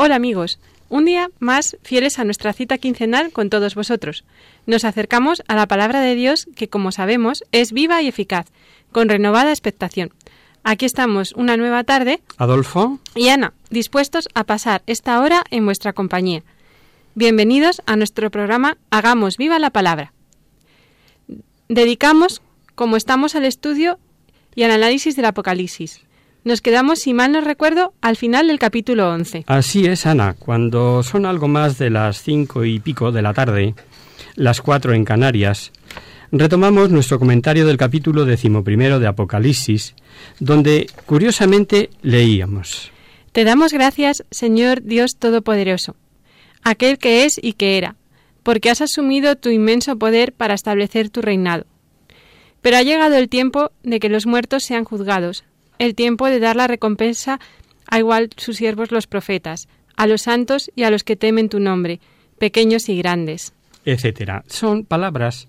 Hola amigos, un día más fieles a nuestra cita quincenal con todos vosotros. Nos acercamos a la palabra de Dios que, como sabemos, es viva y eficaz, con renovada expectación. Aquí estamos una nueva tarde Adolfo, y Ana, dispuestos a pasar esta hora en vuestra compañía. Bienvenidos a nuestro programa Hagamos viva la palabra. Dedicamos, como estamos, al estudio y al análisis del Apocalipsis. Nos quedamos, si mal no recuerdo, al final del capítulo 11. así es Ana, cuando son algo más de las cinco y pico de la tarde, las cuatro en Canarias, retomamos nuestro comentario del capítulo decimoprimero de Apocalipsis, donde curiosamente leíamos. Te damos gracias, Señor Dios Todopoderoso, aquel que es y que era, porque has asumido tu inmenso poder para establecer tu reinado. Pero ha llegado el tiempo de que los muertos sean juzgados, el tiempo de dar la recompensa a igual sus siervos los profetas, a los santos y a los que temen tu nombre, pequeños y grandes. etcétera. Son palabras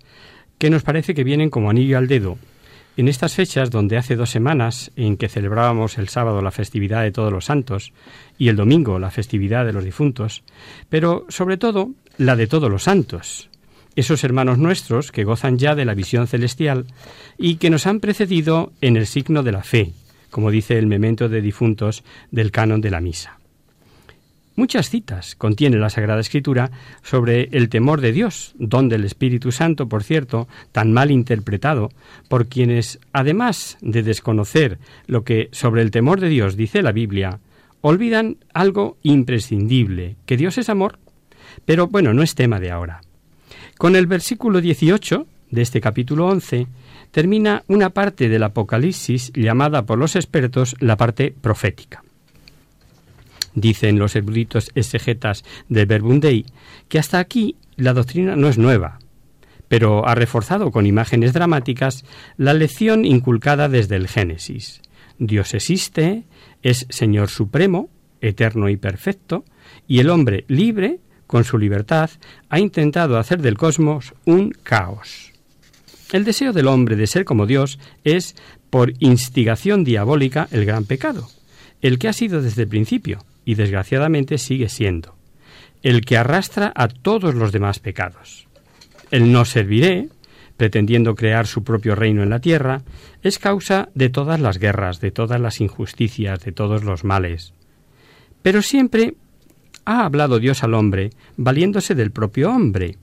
que nos parece que vienen como anillo al dedo. En estas fechas, donde hace dos semanas en que celebrábamos el sábado la festividad de todos los santos y el domingo la festividad de los difuntos, pero sobre todo la de todos los santos, esos hermanos nuestros que gozan ya de la visión celestial y que nos han precedido en el signo de la fe, como dice el memento de difuntos del canon de la misa. Muchas citas contiene la Sagrada Escritura sobre el temor de Dios, don del Espíritu Santo, por cierto, tan mal interpretado por quienes, además de desconocer lo que sobre el temor de Dios dice la Biblia, olvidan algo imprescindible, que Dios es amor. Pero bueno, no es tema de ahora. Con el versículo 18 de este capítulo 11 termina una parte del Apocalipsis llamada por los expertos la parte profética. Dicen los eruditos exegetas del Verbum Dei que hasta aquí la doctrina no es nueva, pero ha reforzado con imágenes dramáticas la lección inculcada desde el Génesis. Dios existe, es Señor Supremo, eterno y perfecto, y el hombre libre, con su libertad, ha intentado hacer del cosmos un caos. El deseo del hombre de ser como Dios es, por instigación diabólica, el gran pecado, el que ha sido desde el principio, y desgraciadamente sigue siendo, el que arrastra a todos los demás pecados. El no serviré, pretendiendo crear su propio reino en la tierra, es causa de todas las guerras, de todas las injusticias, de todos los males. Pero siempre ha hablado Dios al hombre valiéndose del propio hombre,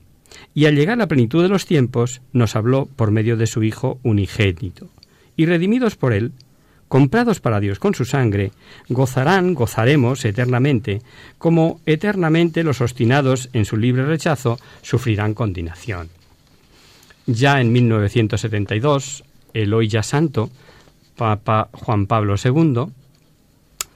y al llegar la plenitud de los tiempos nos habló por medio de su Hijo unigénito, y redimidos por él, comprados para Dios con su sangre, gozarán, gozaremos eternamente, como eternamente los obstinados en su libre rechazo sufrirán condenación. Ya en 1972, el hoy ya santo, Papa Juan Pablo II,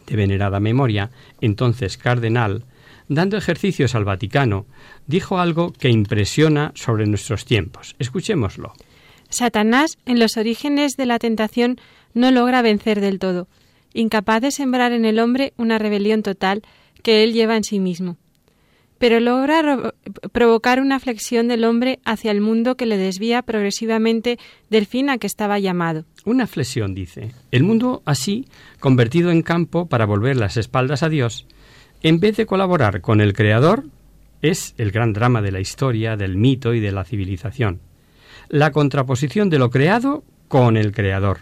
de venerada memoria, entonces cardenal, dando ejercicios al Vaticano, dijo algo que impresiona sobre nuestros tiempos. Escuchémoslo. Satanás, en los orígenes de la tentación, no logra vencer del todo, incapaz de sembrar en el hombre una rebelión total que él lleva en sí mismo. Pero logra ro- provocar una flexión del hombre hacia el mundo que le desvía progresivamente del fin a que estaba llamado. Una flexión, dice. El mundo así, convertido en campo para volver las espaldas a Dios, en vez de colaborar con el Creador, es el gran drama de la historia, del mito y de la civilización. La contraposición de lo creado con el Creador.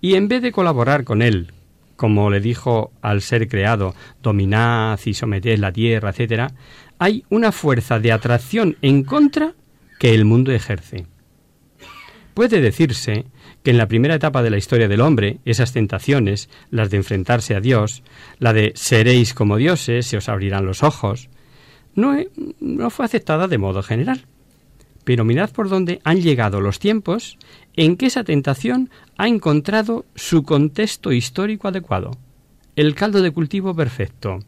Y en vez de colaborar con él, como le dijo al ser creado, dominad y someted la tierra, etc., hay una fuerza de atracción en contra que el mundo ejerce. Puede decirse que en la primera etapa de la historia del hombre, esas tentaciones, las de enfrentarse a Dios, la de seréis como dioses, se os abrirán los ojos, no, no fue aceptada de modo general. Pero mirad por dónde han llegado los tiempos en que esa tentación ha encontrado su contexto histórico adecuado, el caldo de cultivo perfecto.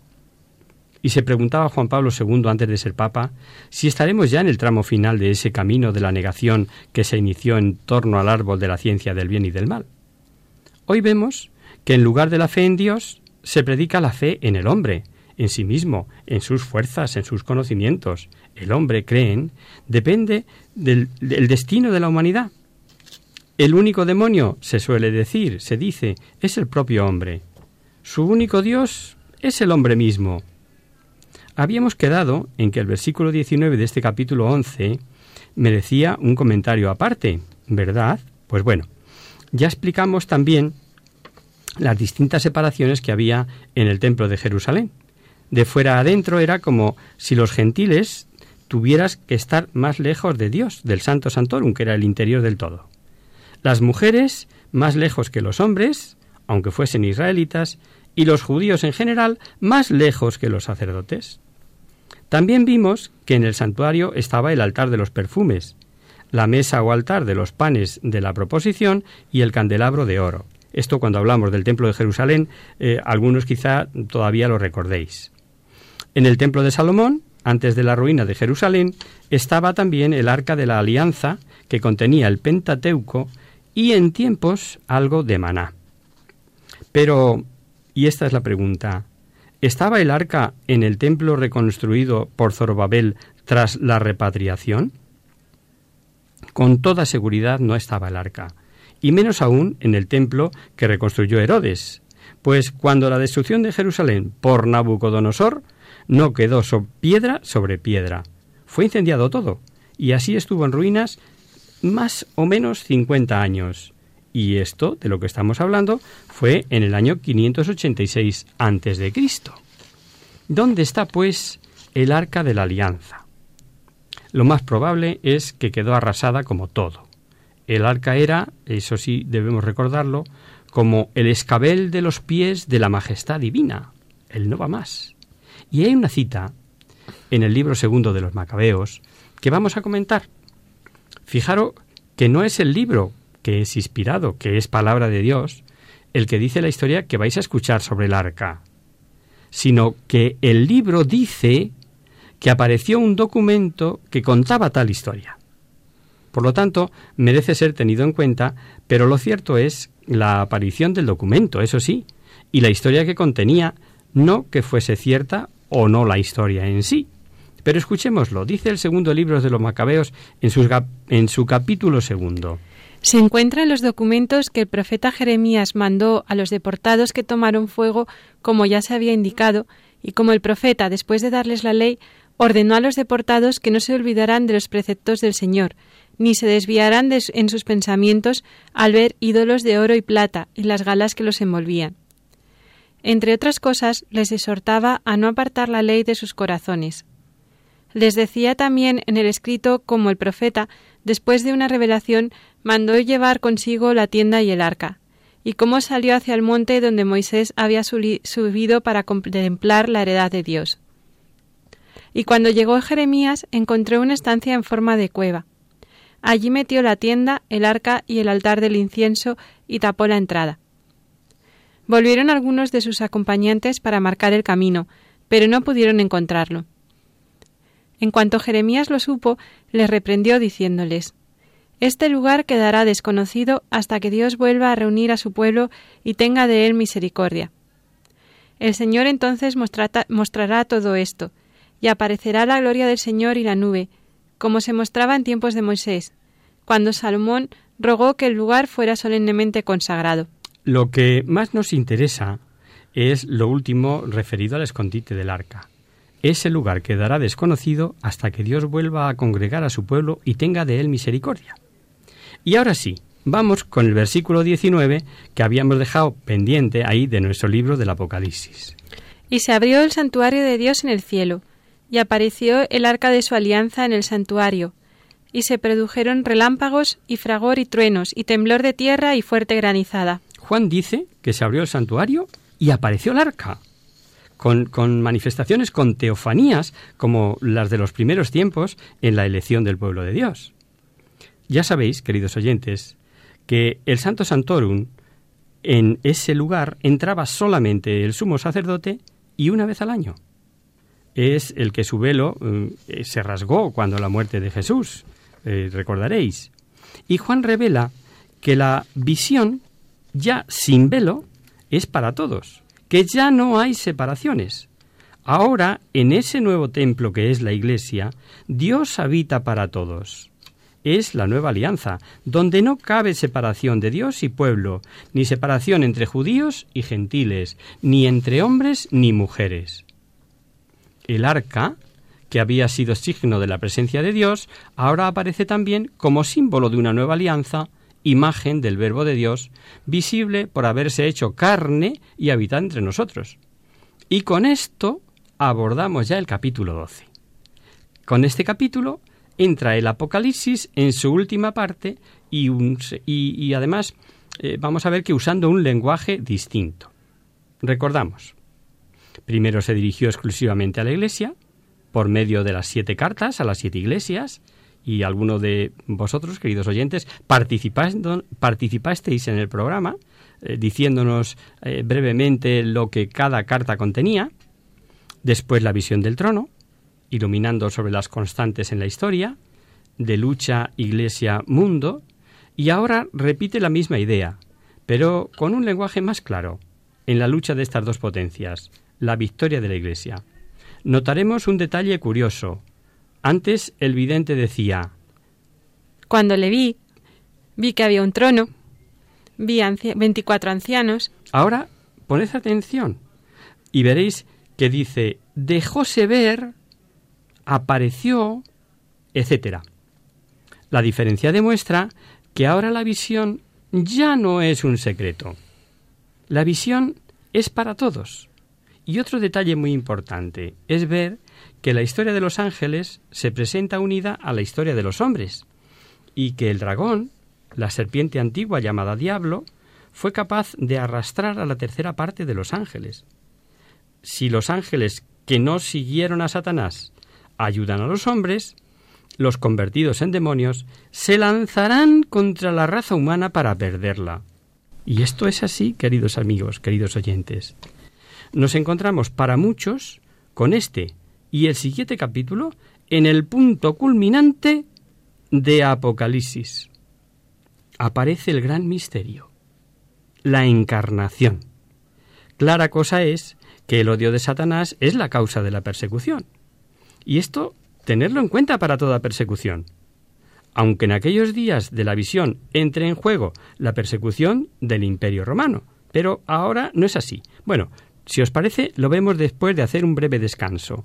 Y se preguntaba Juan Pablo II antes de ser Papa si estaremos ya en el tramo final de ese camino de la negación que se inició en torno al árbol de la ciencia del bien y del mal. Hoy vemos que en lugar de la fe en Dios se predica la fe en el hombre, en sí mismo, en sus fuerzas, en sus conocimientos. El hombre, creen, depende del, del destino de la humanidad. El único demonio, se suele decir, se dice, es el propio hombre. Su único Dios es el hombre mismo. Habíamos quedado en que el versículo 19 de este capítulo 11 merecía un comentario aparte, ¿verdad? Pues bueno, ya explicamos también las distintas separaciones que había en el templo de Jerusalén. De fuera adentro era como si los gentiles tuvieras que estar más lejos de Dios, del Santo Santorum, que era el interior del todo. Las mujeres más lejos que los hombres, aunque fuesen israelitas, y los judíos en general más lejos que los sacerdotes. También vimos que en el santuario estaba el altar de los perfumes, la mesa o altar de los panes de la proposición y el candelabro de oro. Esto cuando hablamos del templo de Jerusalén, eh, algunos quizá todavía lo recordéis. En el templo de Salomón, antes de la ruina de Jerusalén, estaba también el arca de la alianza que contenía el Pentateuco y en tiempos algo de maná. Pero, y esta es la pregunta, ¿Estaba el arca en el templo reconstruido por Zorobabel tras la repatriación? Con toda seguridad no estaba el arca, y menos aún en el templo que reconstruyó Herodes, pues cuando la destrucción de Jerusalén por Nabucodonosor no quedó piedra sobre piedra, fue incendiado todo, y así estuvo en ruinas más o menos 50 años. Y esto, de lo que estamos hablando, fue en el año 586 a.C. ¿Dónde está, pues, el arca de la alianza? Lo más probable es que quedó arrasada como todo. El arca era, eso sí debemos recordarlo, como el escabel de los pies de la majestad divina. Él no va más. Y hay una cita en el libro segundo de los Macabeos que vamos a comentar. Fijaros que no es el libro que es inspirado, que es palabra de Dios, el que dice la historia que vais a escuchar sobre el arca, sino que el libro dice que apareció un documento que contaba tal historia. Por lo tanto, merece ser tenido en cuenta, pero lo cierto es la aparición del documento, eso sí, y la historia que contenía, no que fuese cierta o no la historia en sí. Pero escuchémoslo, dice el segundo libro de los Macabeos en, en su capítulo segundo. Se encuentra en los documentos que el profeta Jeremías mandó a los deportados que tomaron fuego, como ya se había indicado, y como el profeta, después de darles la ley, ordenó a los deportados que no se olvidarán de los preceptos del Señor, ni se desviarán en sus pensamientos al ver ídolos de oro y plata y las galas que los envolvían. Entre otras cosas, les exhortaba a no apartar la ley de sus corazones. Les decía también en el escrito como el profeta, después de una revelación, mandó llevar consigo la tienda y el arca, y cómo salió hacia el monte donde Moisés había subido para contemplar la heredad de Dios. Y cuando llegó Jeremías encontró una estancia en forma de cueva. Allí metió la tienda, el arca y el altar del incienso y tapó la entrada. Volvieron algunos de sus acompañantes para marcar el camino, pero no pudieron encontrarlo. En cuanto Jeremías lo supo, les reprendió diciéndoles Este lugar quedará desconocido hasta que Dios vuelva a reunir a su pueblo y tenga de él misericordia. El Señor entonces mostrará todo esto, y aparecerá la gloria del Señor y la nube, como se mostraba en tiempos de Moisés, cuando Salomón rogó que el lugar fuera solemnemente consagrado. Lo que más nos interesa es lo último referido al escondite del arca. Ese lugar quedará desconocido hasta que Dios vuelva a congregar a su pueblo y tenga de él misericordia. Y ahora sí, vamos con el versículo 19 que habíamos dejado pendiente ahí de nuestro libro del Apocalipsis. Y se abrió el santuario de Dios en el cielo, y apareció el arca de su alianza en el santuario, y se produjeron relámpagos y fragor y truenos, y temblor de tierra y fuerte granizada. Juan dice que se abrió el santuario y apareció el arca, con, manifestaciones, con teofanías, como las de los primeros tiempos en la elección del pueblo de Dios. Ya sabéis, queridos oyentes, que el Santo Santorum, en ese lugar entraba solamente el sumo sacerdote y una vez al año. Es el que su velo eh, se rasgó cuando la muerte de Jesús, eh, recordaréis. Y Juan revela que la visión, ya sin velo, es para todos, que ya no hay separaciones. Ahora, en ese nuevo templo que es la Iglesia, Dios habita para todos es la nueva alianza, donde no cabe separación de Dios y pueblo, ni separación entre judíos y gentiles, ni entre hombres ni mujeres. El arca, que había sido signo de la presencia de Dios, ahora aparece también como símbolo de una nueva alianza, imagen del Verbo de Dios, visible por haberse hecho carne y habitar entre nosotros. Y con esto abordamos ya el capítulo 12. Con este capítulo entra el Apocalipsis en su última parte y, y, además eh, vamos a ver que usando un lenguaje distinto. Recordamos, primero se dirigió exclusivamente a la Iglesia, por medio de las siete cartas a las siete iglesias, y alguno de vosotros, queridos oyentes, participasteis en el programa, eh, diciéndonos eh, brevemente lo que cada carta contenía, después la visión del trono, iluminando sobre las constantes en la historia, de lucha iglesia-mundo, y ahora repite la misma idea, pero con un lenguaje más claro, en la lucha de estas dos potencias, la victoria de la iglesia. Notaremos un detalle curioso. Antes el vidente decía, Cuando le vi, vi que había un trono, vi 24 ancianos. Ahora poned atención y veréis que dice, dejóse ver apareció, etc. La diferencia demuestra que ahora la visión ya no es un secreto. La visión es para todos. Y otro detalle muy importante es ver que la historia de los ángeles se presenta unida a la historia de los hombres y que el dragón, la serpiente antigua llamada diablo, fue capaz de arrastrar a la tercera parte de los ángeles. Si los ángeles que no siguieron a Satanás ayudan a los hombres, los convertidos en demonios se lanzarán contra la raza humana para perderla. Y esto es así, queridos amigos, queridos oyentes. Nos encontramos para muchos con este y el siguiente capítulo en el punto culminante de Apocalipsis. Aparece el gran misterio, la encarnación. Clara cosa es que el odio de Satanás es la causa de la persecución. Y esto tenerlo en cuenta para toda persecución. Aunque en aquellos días de la visión entre en juego la persecución del Imperio Romano. Pero ahora no es así. Bueno, si os parece, lo vemos después de hacer un breve descanso.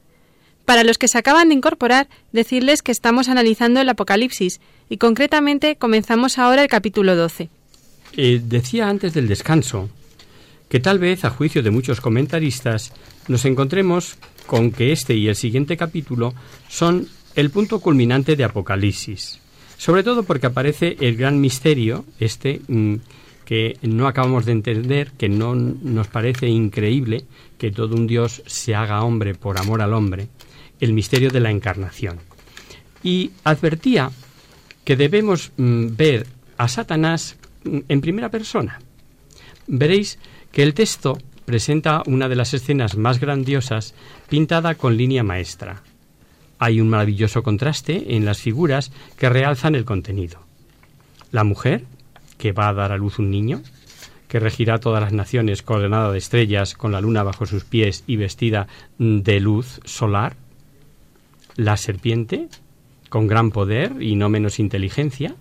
Para los que se acaban de incorporar, decirles que estamos analizando el Apocalipsis y concretamente comenzamos ahora el capítulo 12. Eh, decía antes del descanso que tal vez, a juicio de muchos comentaristas, nos encontremos con que este y el siguiente capítulo son el punto culminante de Apocalipsis. Sobre todo porque aparece el gran misterio, este mm, que no acabamos de entender, que no nos parece increíble que todo un Dios se haga hombre por amor al hombre, el misterio de la encarnación. Y advertía que debemos mm, ver a Satanás mm, en primera persona. Veréis que el texto presenta una de las escenas más grandiosas pintada con línea maestra. Hay un maravilloso contraste en las figuras que realzan el contenido. La mujer, que va a dar a luz un niño, que regirá todas las naciones coronada de estrellas, con la luna bajo sus pies y vestida de luz solar, la serpiente, con gran poder y no menos inteligencia,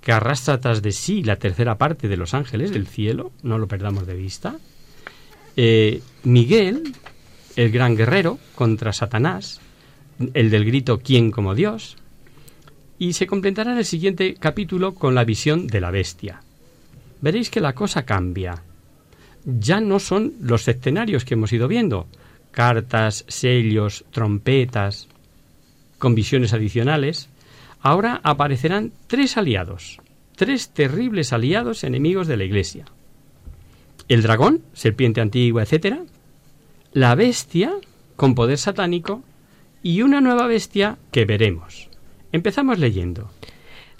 que arrastra tras de sí la tercera parte de los ángeles del cielo, no lo perdamos de vista. Eh, Miguel, el gran guerrero, contra Satanás, el del grito ¿Quién como Dios? Y se completará en el siguiente capítulo con la visión de la bestia. Veréis que la cosa cambia. Ya no son los escenarios que hemos ido viendo, cartas, sellos, trompetas, con visiones adicionales, ahora aparecerán tres aliados, tres terribles aliados enemigos de la Iglesia. El dragón, serpiente antigua, etc. La bestia, con poder satánico, y una nueva bestia que veremos. Empezamos leyendo.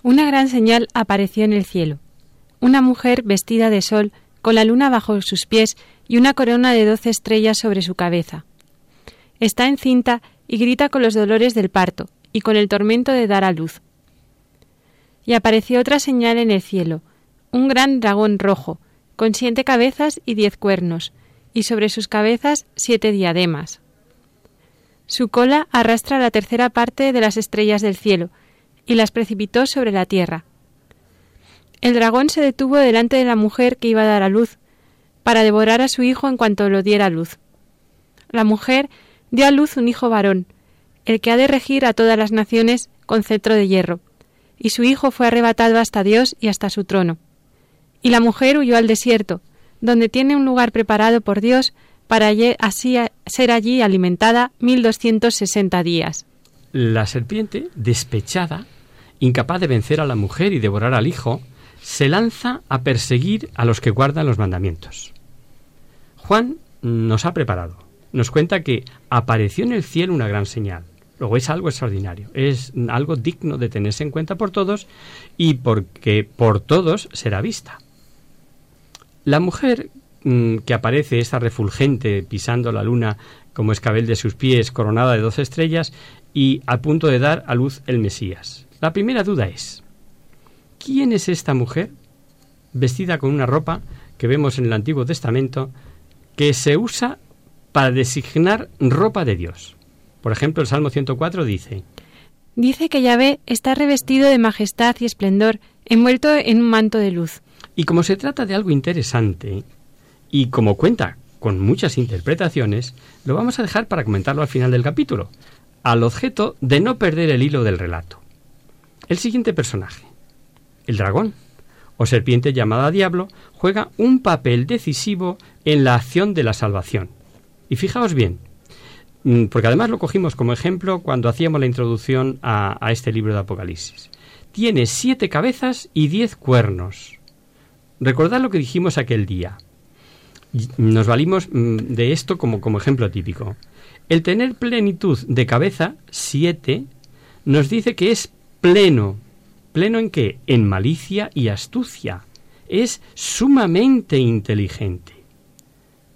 Una gran señal apareció en el cielo. Una mujer vestida de sol, con la luna bajo sus pies y una corona de doce estrellas sobre su cabeza. Está encinta y grita con los dolores del parto y con el tormento de dar a luz. Y apareció otra señal en el cielo, un gran dragón rojo, con siete cabezas y diez cuernos, y sobre sus cabezas siete diademas. Su cola arrastra la tercera parte de las estrellas del cielo, y las precipitó sobre la tierra. El dragón se detuvo delante de la mujer que iba a dar a luz, para devorar a su hijo en cuanto lo diera a luz. La mujer dio a luz un hijo varón, el que ha de regir a todas las naciones con cetro de hierro, y su hijo fue arrebatado hasta Dios y hasta su trono. Y la mujer huyó al desierto, donde tiene un lugar preparado por Dios para así ser allí alimentada mil doscientos sesenta días. La serpiente, despechada, incapaz de vencer a la mujer y devorar al hijo, se lanza a perseguir a los que guardan los mandamientos. Juan nos ha preparado nos cuenta que apareció en el cielo una gran señal. Luego es algo extraordinario, es algo digno de tenerse en cuenta por todos y porque por todos será vista. La mujer mm, que aparece, esta refulgente, pisando la luna como escabel de sus pies, coronada de doce estrellas y a punto de dar a luz el Mesías. La primera duda es, ¿quién es esta mujer vestida con una ropa que vemos en el Antiguo Testamento que se usa para designar ropa de Dios. Por ejemplo, el Salmo 104 dice, Dice que Yahvé está revestido de majestad y esplendor, envuelto en un manto de luz. Y como se trata de algo interesante, y como cuenta con muchas interpretaciones, lo vamos a dejar para comentarlo al final del capítulo, al objeto de no perder el hilo del relato. El siguiente personaje, el dragón, o serpiente llamada diablo, juega un papel decisivo en la acción de la salvación y fijaos bien, mm, porque además lo cogimos como ejemplo cuando hacíamos la introducción a, este libro de Apocalipsis. Tiene siete cabezas y diez cuernos. Recordad lo que dijimos aquel día. Nos valimos mm, de esto como, como ejemplo típico. El tener plenitud de cabeza, siete, nos dice que es pleno. ¿Pleno en qué? En malicia y astucia. Es sumamente inteligente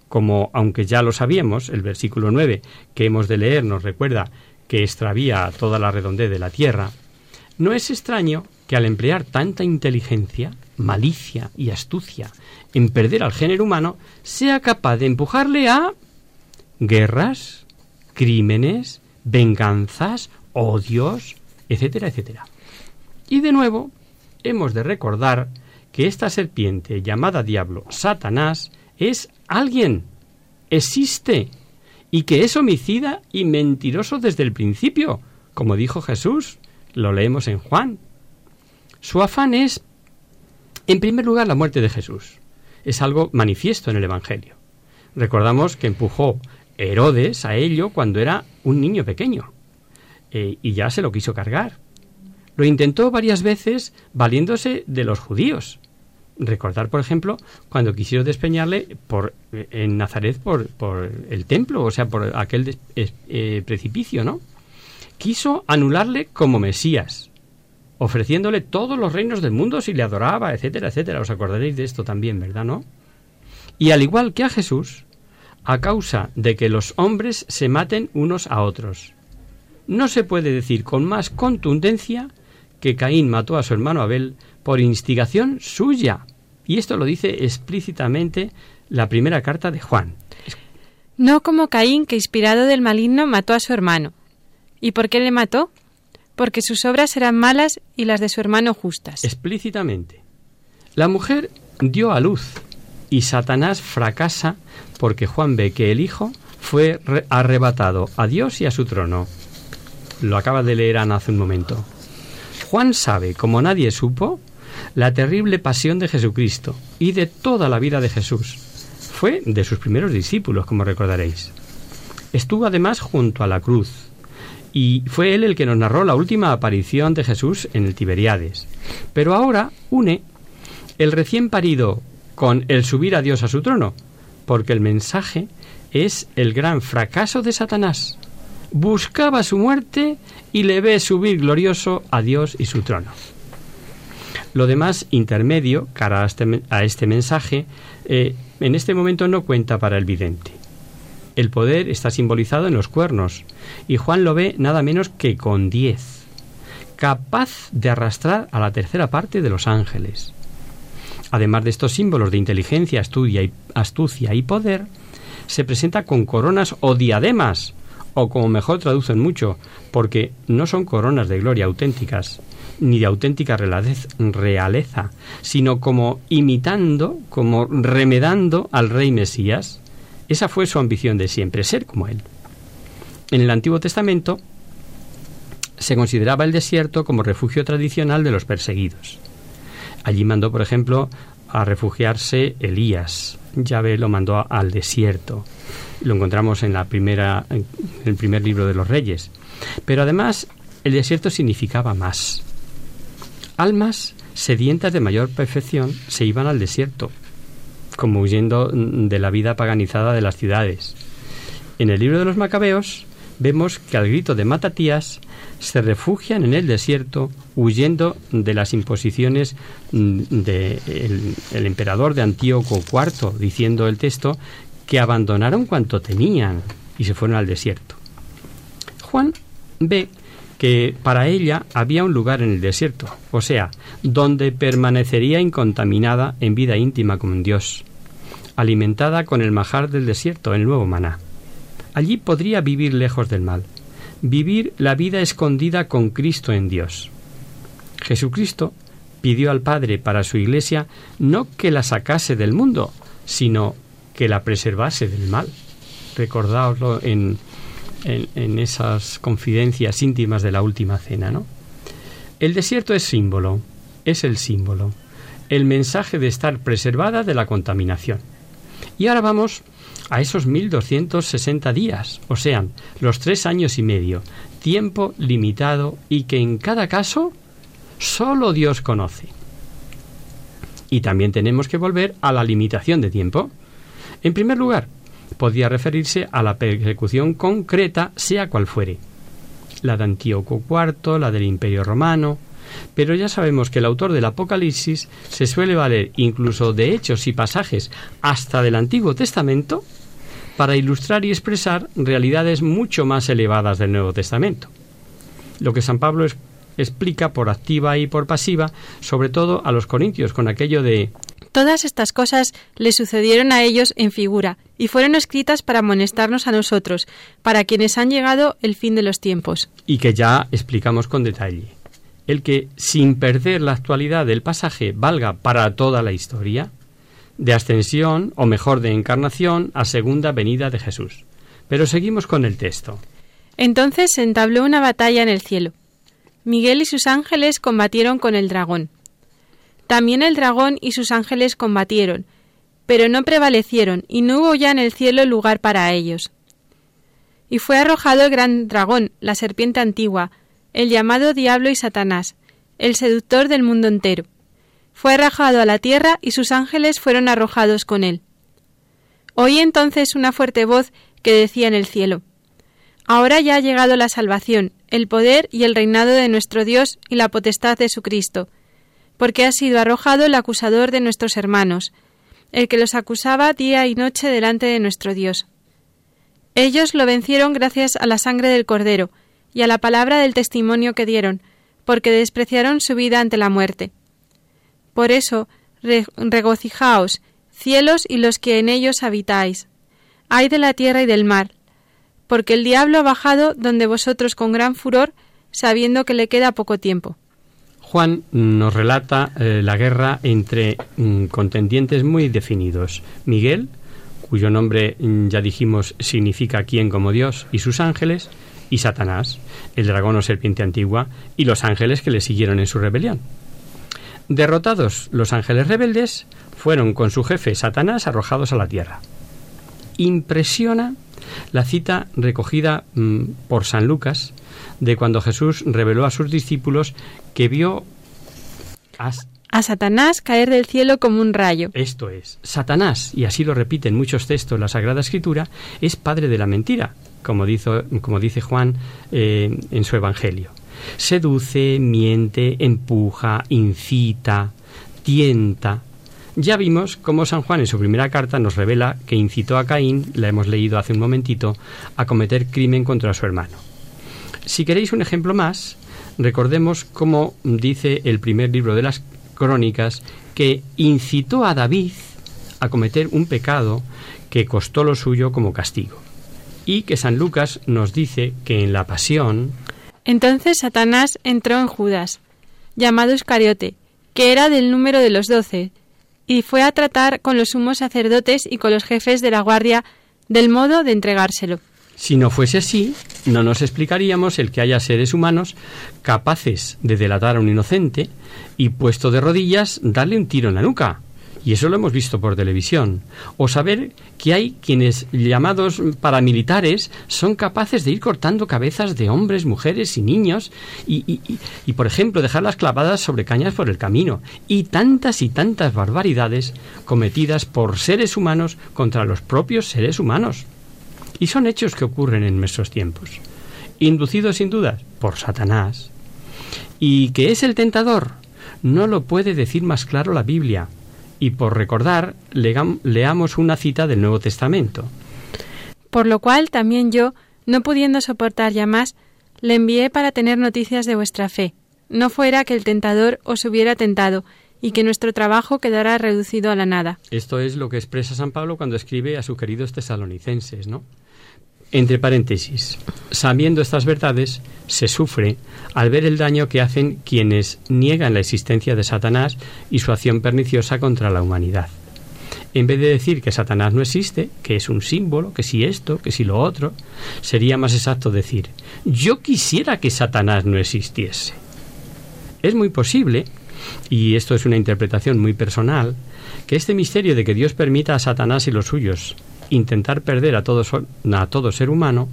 como aunque ya lo sabíamos, el versículo 9 que hemos de leer nos recuerda que extravía toda la redondez de la tierra, No es extraño que al emplear tanta inteligencia, malicia y astucia en perder al género humano, sea capaz de empujarle a guerras, crímenes, venganzas, odios, etcétera, etcétera. Y de nuevo, hemos de recordar que esta serpiente llamada diablo, Satanás, es alguien, existe, y que es homicida y mentiroso desde el principio, como dijo Jesús, lo leemos en Juan. Su afán es, en primer lugar, la muerte de Jesús. Es algo manifiesto en el Evangelio. Recordamos que empujó Herodes a ello cuando era un niño pequeño, eh, y ya se lo quiso cargar. Lo intentó varias veces valiéndose de los judíos. Recordar, por ejemplo, cuando quisieron despeñarle por, en Nazaret por, por el templo, o sea, por aquel eh, precipicio, ¿no? Quiso anularle como Mesías, ofreciéndole todos los reinos del mundo si le adoraba, etcétera, etcétera. Os acordaréis de esto también, ¿verdad, no? Y al igual que a Jesús, a causa de que los hombres se maten unos a otros. No se puede decir con más contundencia que Caín mató a su hermano Abel por instigación suya. Y esto lo dice explícitamente la primera carta de Juan. No como Caín, que inspirado del maligno mató a su hermano. ¿Y por qué le mató? Porque sus obras eran malas y las de su hermano justas. Explícitamente. La mujer dio a luz y Satanás fracasa porque Juan ve que el Hijo fue arrebatado a Dios y a su trono. Lo acaba de leer Ana hace un momento. Juan sabe, como nadie supo, la terrible pasión de Jesucristo y de toda la vida de Jesús. Fue de sus primeros discípulos, como recordaréis. Estuvo además junto a la cruz, y fue él el que nos narró la última aparición de Jesús en el Tiberiades. Pero ahora une el recién parido con el subir a Dios a su trono, porque el mensaje es el gran fracaso de Satanás buscaba su muerte y le ve subir glorioso a Dios y su trono. Lo demás intermedio, cara a este, este mensaje, eh, en este momento no cuenta para el vidente. El poder está simbolizado en los cuernos, y Juan lo ve nada menos que con diez, capaz de arrastrar a la tercera parte de los ángeles. Además de estos símbolos de inteligencia, astucia y poder, se presenta con coronas o diademas, o como mejor traducen mucho, porque no son coronas de gloria auténticas, ni de auténtica realeza, sino como imitando, como remedando al rey Mesías. Esa fue su ambición de siempre, ser como él. En el Antiguo Testamento se consideraba el desierto como refugio tradicional de los perseguidos. Allí mandó, por ejemplo, a refugiarse Elías. Yahvé lo mandó al desierto. Lo encontramos en la primera en el primer libro de los Reyes. Pero además el desierto significaba más. Almas sedientas de mayor perfección se iban al desierto, como huyendo de la vida paganizada de las ciudades. En el libro de los Macabeos vemos que al grito de Matatías se refugian en el desierto huyendo de las imposiciones del el emperador de Antíoco IV, diciendo el texto que abandonaron cuanto tenían y se fueron al desierto. Juan ve que para ella había un lugar en el desierto, o sea, donde permanecería incontaminada en vida íntima con Dios, alimentada con el majar del desierto, el nuevo maná. Allí podría vivir lejos del mal, vivir la vida escondida con Cristo en Dios. Jesucristo pidió al Padre para su iglesia no que la sacase del mundo, sino que la preservase del mal. Recordaoslo en, en, esas confidencias íntimas de la última cena, ¿no? El desierto es símbolo, es el símbolo, el mensaje de estar preservada de la contaminación. Y ahora vamos a esos 1260 días, o sea, los tres años y medio, tiempo limitado y que en cada caso solo Dios conoce. Y también tenemos que volver a la limitación de tiempo. En primer lugar, podía referirse a la persecución concreta, sea cual fuere. La de Antíoco IV, la del Imperio Romano, pero ya sabemos que el autor del Apocalipsis se suele valer incluso de hechos y pasajes hasta del Antiguo Testamento para ilustrar y expresar realidades mucho más elevadas del Nuevo Testamento. Lo que San Pablo explica por activa y por pasiva, sobre todo a los corintios, con aquello de Todas estas cosas le sucedieron a ellos en figura, y fueron escritas para amonestarnos a nosotros, para quienes han llegado el fin de los tiempos. y que ya explicamos con detalle. El que, sin perder la actualidad del pasaje, valga para toda la historia, de ascensión, o mejor de encarnación, a segunda venida de Jesús. Pero seguimos con el texto. Entonces se entabló una batalla en el cielo. Miguel y sus ángeles combatieron con el dragón. También el dragón y sus ángeles combatieron, pero no prevalecieron, y no hubo ya en el cielo lugar para ellos. Y fue arrojado el gran dragón, la serpiente antigua, el llamado Diablo y Satanás, el seductor del mundo entero. Fue arrojado a la tierra y sus ángeles fueron arrojados con él. Oí entonces una fuerte voz que decía en el cielo, Ahora ya ha llegado la salvación, el poder y el reinado de nuestro Dios y la potestad de su Cristo, porque ha sido arrojado el acusador de nuestros hermanos, el que los acusaba día y noche delante de nuestro Dios. Ellos lo vencieron gracias a la sangre del Cordero y a la palabra del testimonio que dieron, porque despreciaron su vida ante la muerte. Por eso, re- regocijaos, cielos y los que en ellos habitáis. Ay de la tierra y del mar, porque el diablo ha bajado donde vosotros con gran furor, sabiendo que le queda poco tiempo. Juan nos relata eh, la guerra entre mm, contendientes muy definidos. Miguel, cuyo nombre mm, ya dijimos significa quién como Dios, y sus ángeles, y Satanás, el dragón o serpiente antigua, y los ángeles que le siguieron en su rebelión. Derrotados los ángeles rebeldes, fueron con su jefe Satanás arrojados a la tierra. Impresiona la cita recogida mm, por San Lucas de cuando Jesús reveló a sus discípulos que vio A Satanás caer del cielo como un rayo. esto es, Satanás, y así lo repite en muchos textos la Sagrada Escritura, es padre de la mentira, como dice Juan eh, en su Evangelio. Seduce, miente, empuja, incita, tienta. Ya vimos cómo San Juan en su primera carta nos revela que incitó a Caín, la hemos leído hace un momentito, a cometer crimen contra su hermano. Si queréis un ejemplo más, recordemos cómo dice el primer libro de las crónicas que incitó a David a cometer un pecado que costó lo suyo como castigo. Y que San Lucas nos dice que en la pasión Entonces Satanás entró en Judas, llamado Iscariote, que era del número de los doce, y fue a tratar con los sumos sacerdotes y con los jefes de la guardia del modo de entregárselo. Si no fuese así, no nos explicaríamos el que haya seres humanos capaces de delatar a un inocente y, puesto de rodillas, darle un tiro en la nuca. Y eso lo hemos visto por televisión. O saber que hay quienes, llamados paramilitares, son capaces de ir cortando cabezas de hombres, mujeres y niños y, y- por ejemplo, dejarlas clavadas sobre cañas por el camino. Y tantas y tantas barbaridades cometidas por seres humanos contra los propios seres humanos. Y son hechos que ocurren en nuestros tiempos. Inducidos sin duda por Satanás. ¿Y que es el tentador? No lo puede decir más claro la Biblia. Y por recordar, leamos una cita del Nuevo Testamento. Por lo cual también yo, no pudiendo soportar ya más, le envié para tener noticias de vuestra fe, no fuera que el tentador os hubiera tentado, y que nuestro trabajo quedara reducido a la nada. Esto es lo que expresa San Pablo cuando escribe a sus queridos tesalonicenses, ¿no? Entre paréntesis, sabiendo estas verdades, se sufre al ver el daño que hacen quienes niegan la existencia de Satanás y su acción perniciosa contra la humanidad. En vez de decir que Satanás no existe, que es un símbolo, que si esto, que si lo otro, sería más exacto decir, yo quisiera que Satanás no existiese. Es muy posible, y esto es una interpretación muy personal, que este misterio de que Dios permita a Satanás y los suyos intentar perder a todo, a todo ser humano,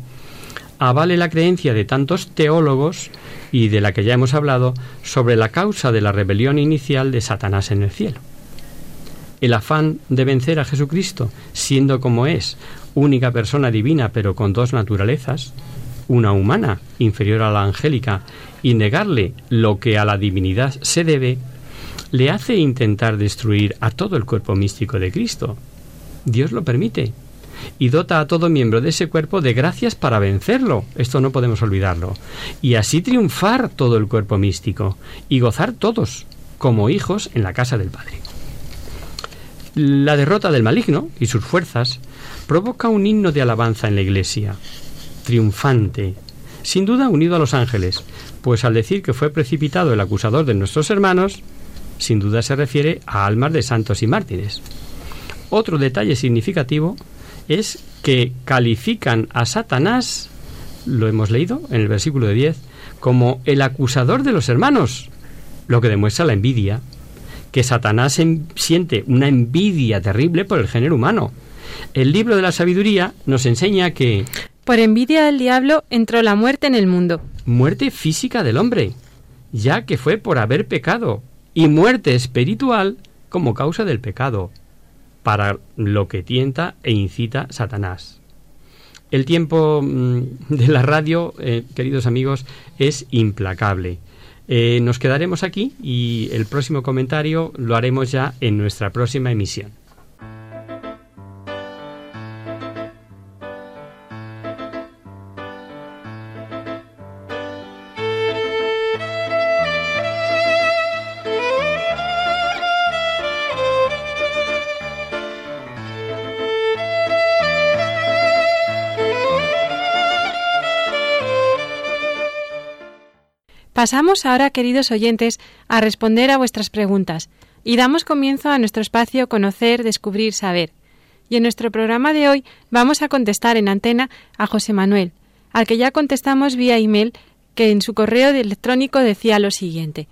avale la creencia de tantos teólogos y de la que ya hemos hablado sobre la causa de la rebelión inicial de Satanás en el cielo. El afán de vencer a Jesucristo, siendo como es, única persona divina pero con dos naturalezas, una humana inferior a la angélica, y negarle lo que a la divinidad se debe, le hace intentar destruir a todo el cuerpo místico de Cristo. Dios lo permite, y dota a todo miembro de ese cuerpo de gracias para vencerlo. Esto no podemos olvidarlo. Y así triunfar todo el cuerpo místico y gozar todos como hijos en la casa del Padre. La derrota del maligno y sus fuerzas provoca un himno de alabanza en la Iglesia, triunfante, sin duda unido a los ángeles, pues al decir que fue precipitado el acusador de nuestros hermanos, sin duda se refiere a almas de santos y mártires. Otro detalle significativo es que califican a Satanás, lo hemos leído en el versículo de 10, como el acusador de los hermanos, lo que demuestra la envidia, que Satanás siente una envidia terrible por el género humano. El libro de la sabiduría nos enseña que... Por envidia del diablo entró la muerte en el mundo. Muerte física del hombre, ya que fue por haber pecado, y muerte espiritual como causa del pecado, para lo que tienta e incita Satanás. El tiempo mm, de la radio, eh, queridos amigos, es implacable. Eh, nos quedaremos aquí y el próximo comentario lo haremos ya en nuestra próxima emisión. Pasamos ahora, queridos oyentes, a responder a vuestras preguntas y damos comienzo a nuestro espacio Conocer, Descubrir, Saber. Y en nuestro programa de hoy vamos a contestar en antena a José Manuel, al que ya contestamos vía email, que en su correo electrónico decía lo siguiente.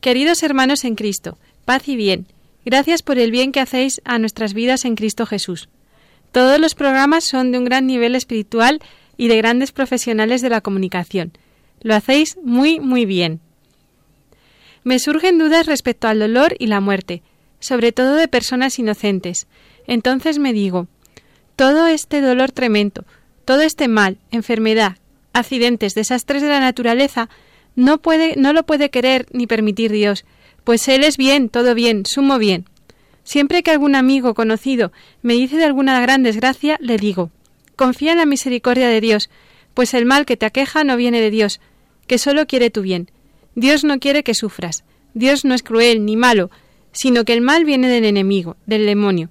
Queridos hermanos en Cristo, paz y bien, gracias por el bien que hacéis a nuestras vidas en Cristo Jesús. Todos los programas son de un gran nivel espiritual y de grandes profesionales de la comunicación lo hacéis muy, muy bien. Me surgen dudas respecto al dolor y la muerte, sobre todo de personas inocentes. Entonces me digo, todo este dolor tremendo, todo este mal, enfermedad, accidentes, desastres de la naturaleza, no puede, no lo puede querer ni permitir Dios, pues Él es bien, todo bien, sumo bien. Siempre que algún amigo conocido me dice de alguna gran desgracia, le digo, confía en la misericordia de Dios, pues el mal que te aqueja no viene de Dios, que solo quiere tu bien. Dios no quiere que sufras. Dios no es cruel ni malo, sino que el mal viene del enemigo, del demonio.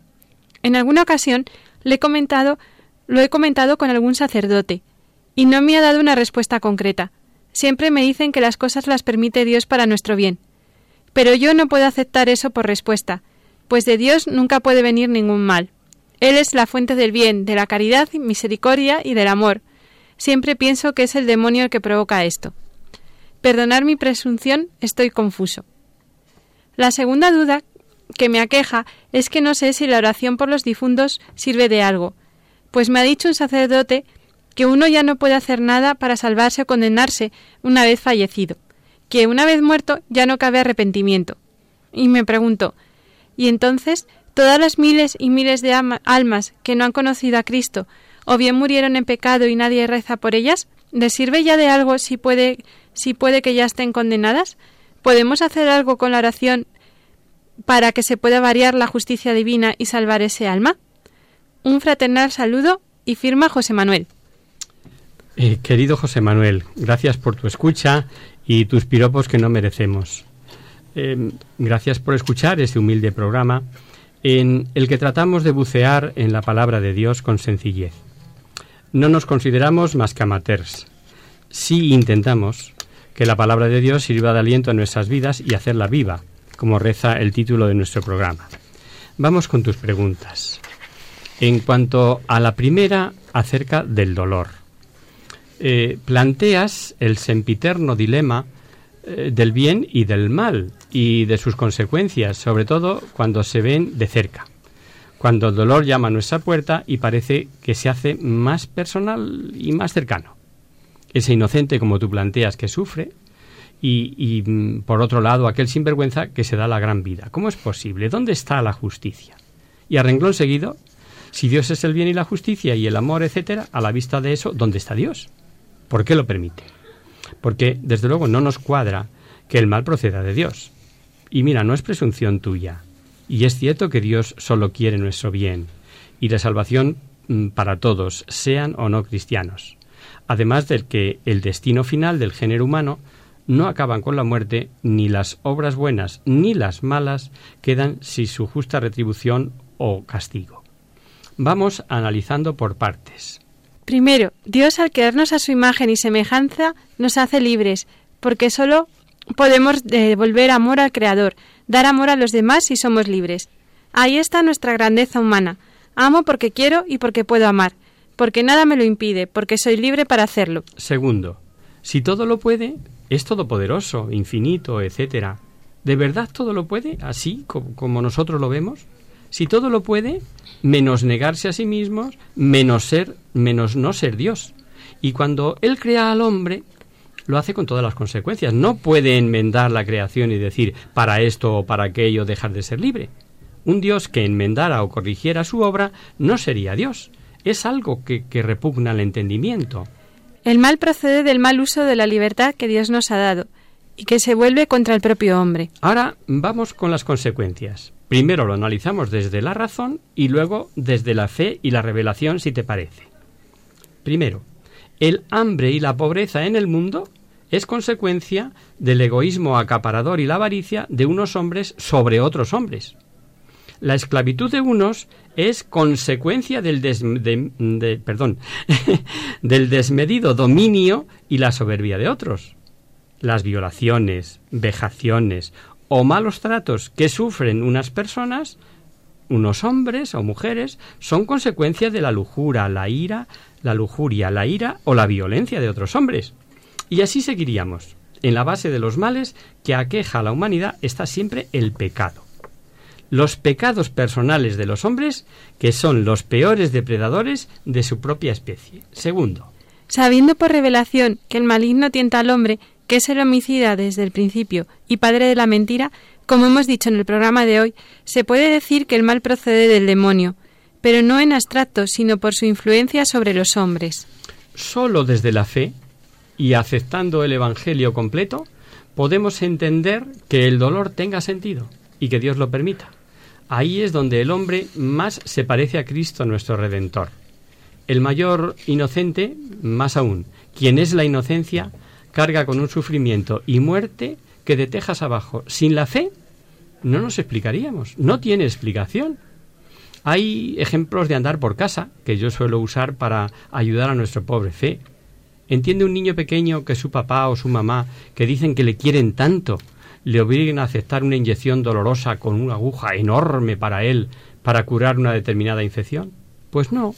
En alguna ocasión le he comentado, lo he comentado con algún sacerdote, y no me ha dado una respuesta concreta. Siempre me dicen que las cosas las permite Dios para nuestro bien. Pero yo no puedo aceptar eso por respuesta, pues de Dios nunca puede venir ningún mal. Él es la fuente del bien, de la caridad, misericordia y del amor, Siempre pienso que es el demonio el que provoca esto. Perdonar mi presunción, estoy confuso. La segunda duda que me aqueja es que no sé si la oración por los difuntos sirve de algo, pues me ha dicho un sacerdote que uno ya no puede hacer nada para salvarse o condenarse una vez fallecido, que una vez muerto ya no cabe arrepentimiento. Y me pregunto, ¿y entonces todas las miles y miles de almas que no han conocido a Cristo o bien murieron en pecado y nadie reza por ellas? ¿Les sirve ya de algo si puede, si puede que ya estén condenadas? ¿Podemos hacer algo con la oración para que se pueda variar la justicia divina y salvar ese alma? Un fraternal saludo y firma José Manuel. Eh, querido José Manuel, gracias por tu escucha y tus piropos que no merecemos. Eh, gracias por escuchar este humilde programa en el que tratamos de bucear en la palabra de Dios con sencillez. No nos consideramos más que amateurs. Sí intentamos que la palabra de Dios sirva de aliento a nuestras vidas y hacerla viva, como reza el título de nuestro programa. Vamos con tus preguntas. En cuanto a la primera, acerca del dolor. Eh, planteas el sempiterno dilema eh, del bien y del mal y de sus consecuencias, sobre todo cuando se ven de cerca cuando el dolor llama a nuestra puerta y parece que se hace más personal y más cercano. Ese inocente, como tú planteas, que sufre, y, mm, por otro lado aquel sinvergüenza que se da la gran vida. ¿Cómo es posible? ¿Dónde está la justicia? Y a renglón seguido, si Dios es el bien y la justicia y el amor, etcétera, a la vista de eso, ¿dónde está Dios? ¿Por qué lo permite? Porque, desde luego, no nos cuadra que el mal proceda de Dios. Y mira, no es presunción tuya, y es cierto que Dios solo quiere nuestro bien y la salvación mm, para todos, sean o no cristianos. Además del que el destino final del género humano no acaban con la muerte, ni las obras buenas ni las malas quedan sin su justa retribución o castigo. Vamos analizando por partes. Primero, Dios al crearnos a su imagen y semejanza nos hace libres, porque solo podemos devolver amor al Creador, dar amor a los demás si somos libres. Ahí está nuestra grandeza humana. Amo porque quiero y porque puedo amar, porque nada me lo impide, porque soy libre para hacerlo. Segundo, si todo lo puede, es todopoderoso, infinito, etcétera. ¿De verdad todo lo puede, así como, nosotros lo vemos? Si todo lo puede, menos negarse a sí mismos, menos ser, menos no ser Dios. Y cuando Él crea al hombre, lo hace con todas las consecuencias. No puede enmendar la creación y decir para esto o para aquello dejar de ser libre. Un Dios que enmendara o corrigiera su obra no sería Dios. Es algo que, que repugna el entendimiento. El mal procede del mal uso de la libertad que Dios nos ha dado y que se vuelve contra el propio hombre. Ahora vamos con las consecuencias. Primero lo analizamos desde la razón y luego desde la fe y la revelación, si te parece. Primero, el hambre y la pobreza en el mundo es consecuencia del egoísmo acaparador y la avaricia de unos hombres sobre otros hombres. La esclavitud de unos es consecuencia del, perdón, del desmedido dominio y la soberbia de otros. Las violaciones, vejaciones o malos tratos que sufren unas personas, unos hombres o mujeres, son consecuencia de la lujura, la ira, la lujuria, la ira o la violencia de otros hombres. Y así seguiríamos. En la base de los males que aqueja a la humanidad está siempre el pecado los pecados personales de los hombres, que son los peores depredadores de su propia especie. Segundo, sabiendo por revelación que el maligno tienta al hombre, que es el homicida desde el principio y padre de la mentira, como hemos dicho en el programa de hoy, se puede decir que el mal procede del demonio, pero no en abstracto, sino por su influencia sobre los hombres. Solo desde la fe y aceptando el Evangelio completo, podemos entender que el dolor tenga sentido y que Dios lo permita. Ahí es donde el hombre más se parece a Cristo nuestro Redentor. El mayor inocente, más aún, quien es la inocencia, carga con un sufrimiento y muerte que de tejas abajo, sin la fe, no nos explicaríamos, no tiene explicación. Hay ejemplos de andar por casa que yo suelo usar para ayudar a nuestro pobre fe. ¿Entiende un niño pequeño que su papá o su mamá, que dicen que le quieren tanto, le obliguen a aceptar una inyección dolorosa con una aguja enorme para él para curar una determinada infección? Pues no.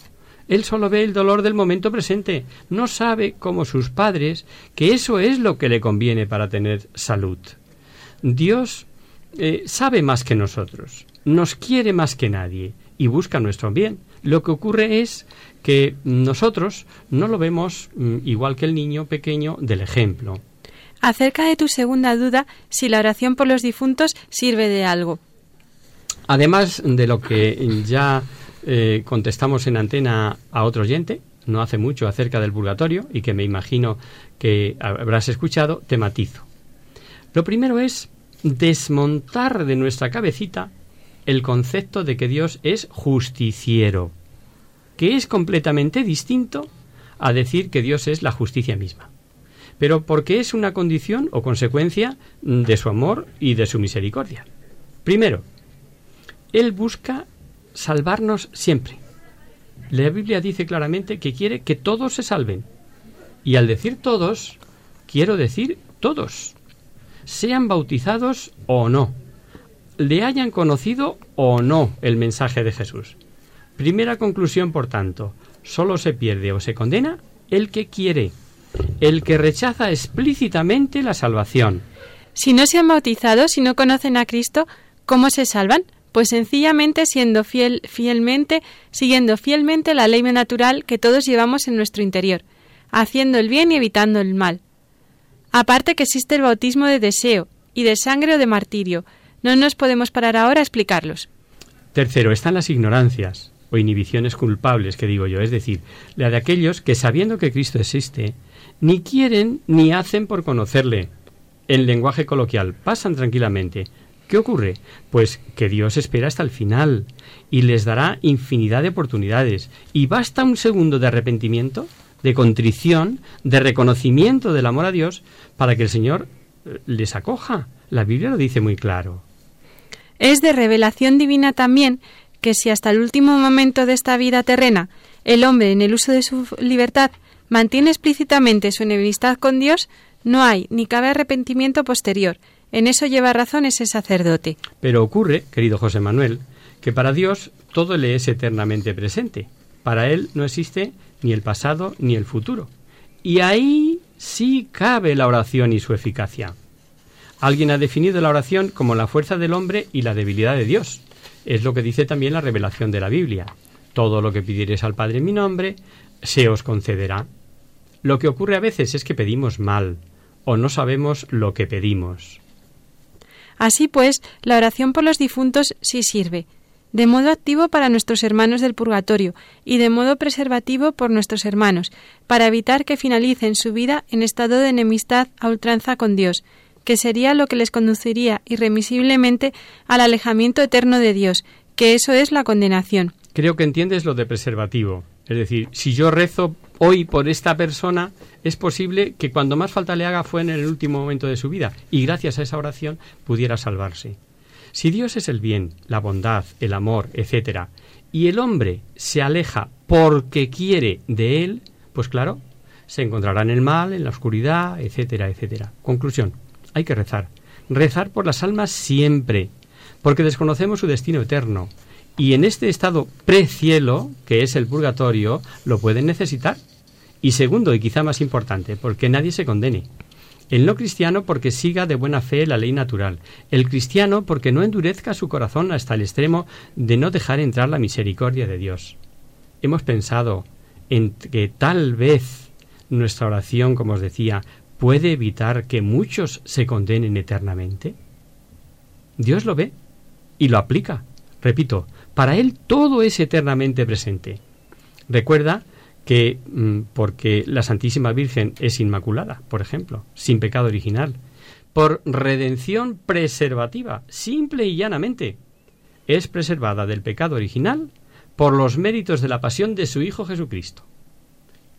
Él solo ve el dolor del momento presente. No sabe, como sus padres, que eso es lo que le conviene para tener salud. Dios eh, sabe más que nosotros, nos quiere más que nadie y busca nuestro bien. Lo que ocurre es que nosotros no lo vemos mm, igual que el niño pequeño del ejemplo. Acerca de tu segunda duda, si la oración por los difuntos sirve de algo. Además de lo que ya eh, contestamos en antena a otro oyente, no hace mucho acerca del purgatorio y que me imagino que habrás escuchado, te matizo. Lo primero es desmontar de nuestra cabecita el concepto de que Dios es justiciero, que es completamente distinto a decir que Dios es la justicia misma pero porque es una condición o consecuencia de su amor y de su misericordia. Primero, Él busca salvarnos siempre. La Biblia dice claramente que quiere que todos se salven. Y al decir todos, quiero decir todos, sean bautizados o no, le hayan conocido o no el mensaje de Jesús. Primera conclusión, por tanto, solo se pierde o se condena el que quiere el que rechaza explícitamente la salvación. Si no se han bautizado, si no conocen a Cristo, ¿cómo se salvan? Pues sencillamente siendo fiel, fielmente, siguiendo fielmente la ley natural que todos llevamos en nuestro interior, haciendo el bien y evitando el mal. Aparte que existe el bautismo de deseo y de sangre o de martirio. No nos podemos parar ahora a explicarlos. Tercero, están las ignorancias o inhibiciones culpables, que digo yo, es decir, la de aquellos que sabiendo que Cristo existe, ni quieren ni hacen por conocerle. En lenguaje coloquial, pasan tranquilamente, ¿Qué ocurre? Pues que Dios espera hasta el final y les dará infinidad de oportunidades. Y basta un segundo de arrepentimiento, de contrición, de reconocimiento del amor a Dios para que el Señor eh, les acoja. La Biblia lo dice muy claro. Es de revelación divina también que si hasta el último momento de esta vida terrena el hombre en el uso de su libertad mantiene explícitamente su enemistad con Dios, no hay ni cabe arrepentimiento posterior. En eso lleva razón ese sacerdote. Pero ocurre, querido José Manuel, que para Dios todo le es eternamente presente. Para Él no existe ni el pasado ni el futuro. Y ahí sí cabe la oración y su eficacia. Alguien ha definido la oración como la fuerza del hombre y la debilidad de Dios. Es lo que dice también la revelación de la Biblia. Todo lo que pidiereis al Padre en mi nombre, se os concederá. Lo que ocurre a veces es que pedimos mal o no sabemos lo que pedimos. Así pues, la oración por los difuntos sí sirve, de modo activo para nuestros hermanos del purgatorio y de modo preservativo por nuestros hermanos, para evitar que finalicen su vida en estado de enemistad a ultranza con Dios, que sería lo que les conduciría irremisiblemente al alejamiento eterno de Dios, que eso es la condenación. Creo que entiendes lo de preservativo. Es decir, si yo rezo hoy por esta persona, es posible que cuando más falta le haga fue en el último momento de su vida y gracias a esa oración pudiera salvarse. Si Dios es el bien, la bondad, el amor, etc., y el hombre se aleja porque quiere de él, pues claro, se encontrará en el mal, en la oscuridad, etcétera, etcétera. Conclusión hay que rezar. Rezar por las almas siempre, porque desconocemos su destino eterno. Y en este estado precielo, que es el purgatorio, lo pueden necesitar. Y segundo, y quizá más importante, porque nadie se condene. El no cristiano porque siga de buena fe la ley natural. El cristiano porque no endurezca su corazón hasta el extremo de no dejar entrar la misericordia de Dios. Hemos pensado en que tal vez nuestra oración, como os decía, puede evitar que muchos se condenen eternamente? Dios lo ve y lo aplica. Repito, para Él todo es eternamente presente. Recuerda que mm, porque la Santísima Virgen es inmaculada, por ejemplo, sin pecado original, por redención preservativa, simple y llanamente, es preservada del pecado original por los méritos de la pasión de su Hijo Jesucristo.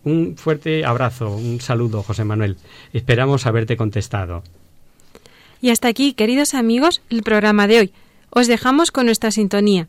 Un fuerte abrazo, un saludo, José Manuel. Esperamos haberte contestado. Y hasta aquí, queridos amigos, el programa de hoy. Os dejamos con nuestra sintonía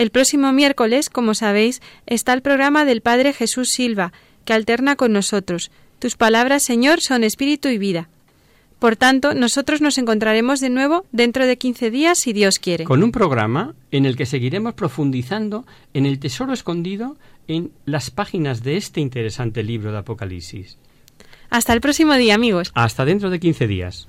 El próximo miércoles, como sabéis, está el programa del Padre Jesús Silva, que alterna con nosotros. Tus palabras, Señor, son espíritu y vida. Por tanto, nosotros nos encontraremos de nuevo dentro de 15 días, si Dios quiere. Con un programa en el que seguiremos profundizando en el tesoro escondido en las páginas de este interesante libro de Apocalipsis. Hasta el próximo día, amigos. Hasta dentro de 15 días.